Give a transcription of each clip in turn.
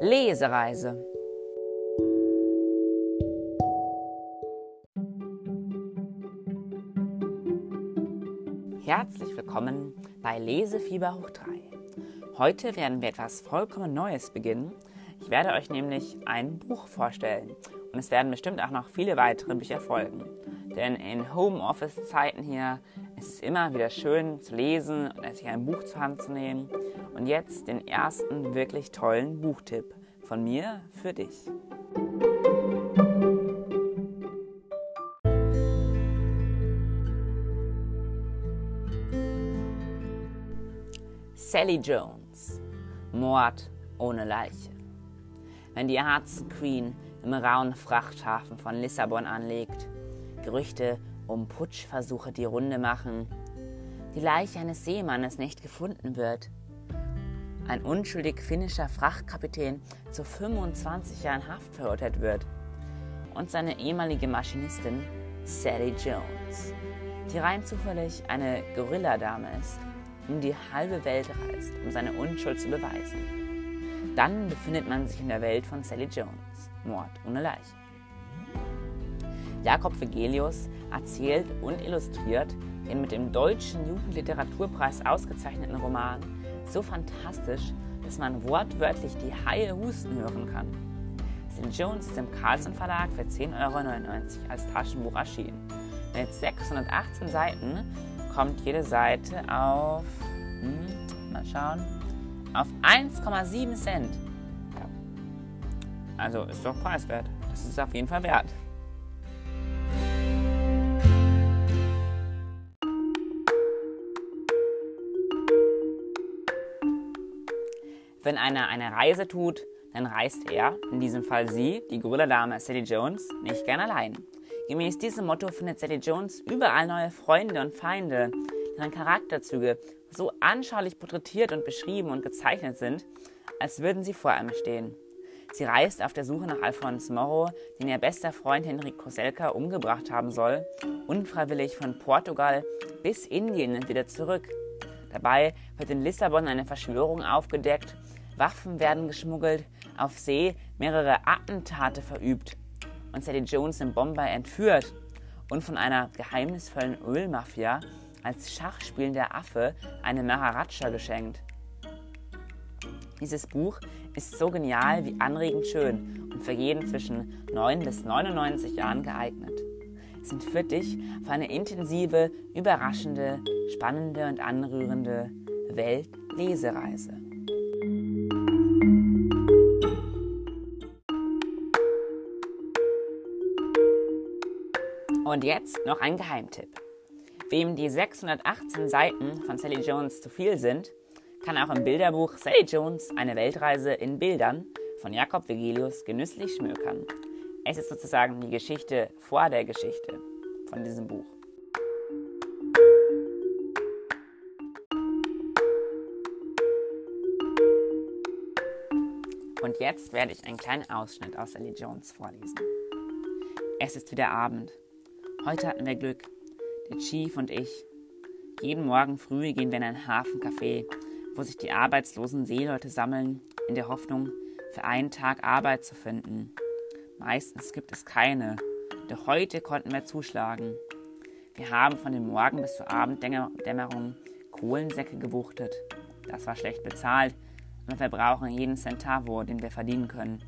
Lesereise. Herzlich willkommen bei Lesefieber hoch 3. Heute werden wir etwas vollkommen Neues beginnen. Ich werde euch nämlich ein Buch vorstellen und es werden bestimmt auch noch viele weitere Bücher folgen. Denn in Homeoffice-Zeiten hier ist es immer wieder schön zu lesen und sich ein Buch zur Hand zu nehmen. Und jetzt den ersten wirklich tollen Buchtipp von mir für dich. Sally Jones Mord ohne Leiche. Wenn die Herzenqueen im rauen Frachthafen von Lissabon anlegt, Gerüchte um Putschversuche die Runde machen, die Leiche eines Seemannes nicht gefunden wird, ein unschuldig finnischer Frachtkapitän zu 25 Jahren Haft verurteilt wird und seine ehemalige Maschinistin Sally Jones, die rein zufällig eine Gorilladame ist, um die halbe Welt reist, um seine Unschuld zu beweisen. Dann befindet man sich in der Welt von Sally Jones, Mord ohne Leiche. Jakob Vegelius erzählt und illustriert den mit dem Deutschen Jugendliteraturpreis ausgezeichneten Roman so fantastisch, dass man wortwörtlich die Haie husten hören kann. St. Jones ist im Carlson Verlag für 10,99 Euro als Taschenbuch erschienen. Mit 618 Seiten kommt jede Seite auf, hm, mal schauen, auf 1,7 Cent. Also ist doch preiswert. Das ist auf jeden Fall wert. Wenn einer eine Reise tut, dann reist er, in diesem Fall sie, die Gorilla-Dame Sally Jones, nicht gern allein. Gemäß diesem Motto findet Sally Jones überall neue Freunde und Feinde, deren Charakterzüge so anschaulich porträtiert und beschrieben und gezeichnet sind, als würden sie vor einem stehen. Sie reist auf der Suche nach Alphonse Morrow, den ihr bester Freund Henrik Koselka umgebracht haben soll, unfreiwillig von Portugal bis Indien und wieder zurück. Dabei wird in Lissabon eine Verschwörung aufgedeckt Waffen werden geschmuggelt, auf See mehrere Attentate verübt und Sally Jones in Bombay entführt und von einer geheimnisvollen Ölmafia als schachspielender Affe eine Maharaja geschenkt. Dieses Buch ist so genial wie anregend schön und für jeden zwischen 9 bis 99 Jahren geeignet. Es sind für dich für eine intensive, überraschende, spannende und anrührende Weltlesereise. Und jetzt noch ein Geheimtipp. Wem die 618 Seiten von Sally Jones zu viel sind, kann auch im Bilderbuch Sally Jones eine Weltreise in Bildern von Jakob Vigilius genüsslich schmökern. Es ist sozusagen die Geschichte vor der Geschichte von diesem Buch. Und jetzt werde ich einen kleinen Ausschnitt aus Sally Jones vorlesen. Es ist wieder Abend Heute hatten wir Glück, der Chief und ich. Jeden Morgen früh gehen wir in ein Hafencafé, wo sich die arbeitslosen Seeleute sammeln, in der Hoffnung, für einen Tag Arbeit zu finden. Meistens gibt es keine, doch heute konnten wir zuschlagen. Wir haben von dem Morgen bis zur Abenddämmerung Kohlensäcke gewuchtet. Das war schlecht bezahlt, aber wir brauchen jeden Centavo, den wir verdienen können.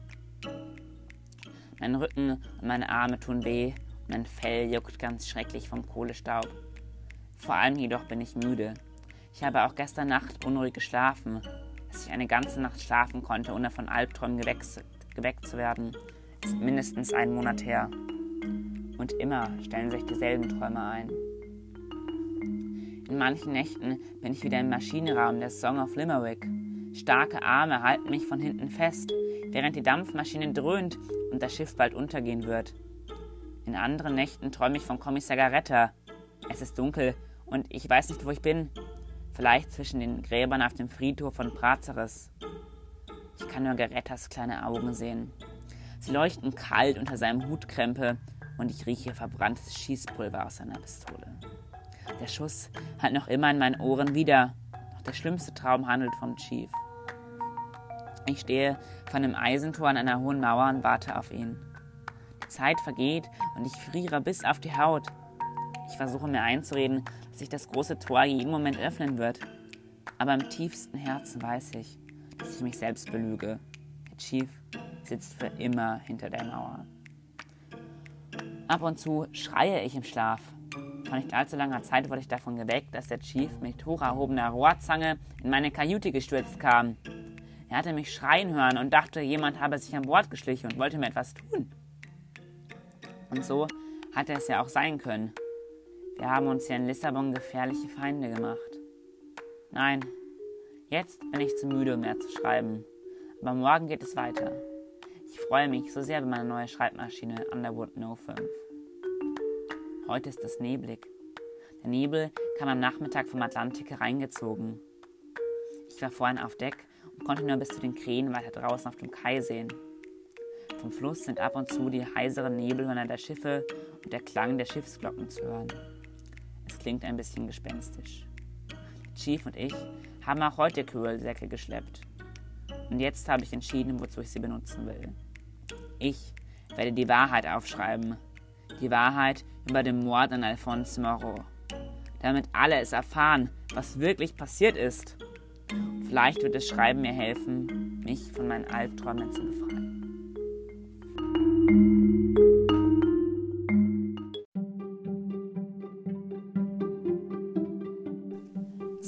Mein Rücken und meine Arme tun weh mein Fell juckt ganz schrecklich vom Kohlestaub. Vor allem jedoch bin ich müde. Ich habe auch gestern Nacht unruhig geschlafen. Dass ich eine ganze Nacht schlafen konnte, ohne von Albträumen geweckt, zu werden, ist mindestens einen Monat her. Und immer stellen sich dieselben Träume ein. In manchen Nächten bin ich wieder im Maschinenraum der Song of Limerick. Starke Arme halten mich von hinten fest, während die Dampfmaschine dröhnt und das Schiff bald untergehen wird. In anderen Nächten träume ich von Kommissar Garetta. Es ist dunkel und ich weiß nicht, wo ich bin. Vielleicht zwischen den Gräbern auf dem Friedhof von Prazeres. Ich kann nur Garettas kleine Augen sehen. Sie leuchten kalt unter seinem Hutkrempe und ich rieche verbranntes Schießpulver aus seiner Pistole. Der Schuss hat noch immer in meinen Ohren wieder. Doch der schlimmste Traum handelt vom Chief. Ich stehe vor einem Eisentor an einer hohen Mauer und warte auf ihn. Zeit vergeht und ich friere bis auf die Haut. Ich versuche mir einzureden, dass sich das große Tor jeden Moment öffnen wird. Aber im tiefsten Herzen weiß ich, dass ich mich selbst belüge. Der Chief sitzt für immer hinter der Mauer. Ab und zu schreie ich im Schlaf. Vor nicht allzu langer Zeit wurde ich davon geweckt, dass der Chief mit hocherhobener Rohrzange in meine Kajüte gestürzt kam. Er hatte mich schreien hören und dachte, jemand habe sich an Bord geschlichen und wollte mir etwas tun. Und so hatte es ja auch sein können. Wir haben uns hier in Lissabon gefährliche Feinde gemacht. Nein, jetzt bin ich zu müde, um mehr zu schreiben. Aber morgen geht es weiter. Ich freue mich so sehr über meine neue Schreibmaschine Underwood No 5. Heute ist es neblig. Der Nebel kam am Nachmittag vom Atlantik hereingezogen. Ich war vorhin auf Deck und konnte nur bis zu den Krähen weiter draußen auf dem Kai sehen. Vom Fluss sind ab und zu die heiseren Nebelhörner der Schiffe und der Klang der Schiffsglocken zu hören. Es klingt ein bisschen gespenstisch. Chief und ich haben auch heute Kühlsäcke geschleppt. Und jetzt habe ich entschieden, wozu ich sie benutzen will. Ich werde die Wahrheit aufschreiben. Die Wahrheit über den Mord an Alphonse Moreau. Damit alle es erfahren, was wirklich passiert ist. Vielleicht wird das Schreiben mir helfen, mich von meinen Albträumen zu befreien.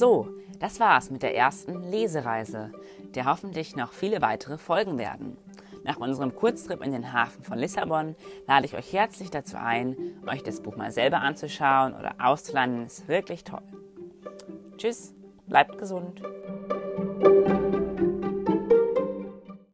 So, das war's mit der ersten Lesereise, der hoffentlich noch viele weitere folgen werden. Nach unserem Kurztrip in den Hafen von Lissabon lade ich euch herzlich dazu ein, euch das Buch mal selber anzuschauen oder auszuleihen. Es ist wirklich toll. Tschüss, bleibt gesund.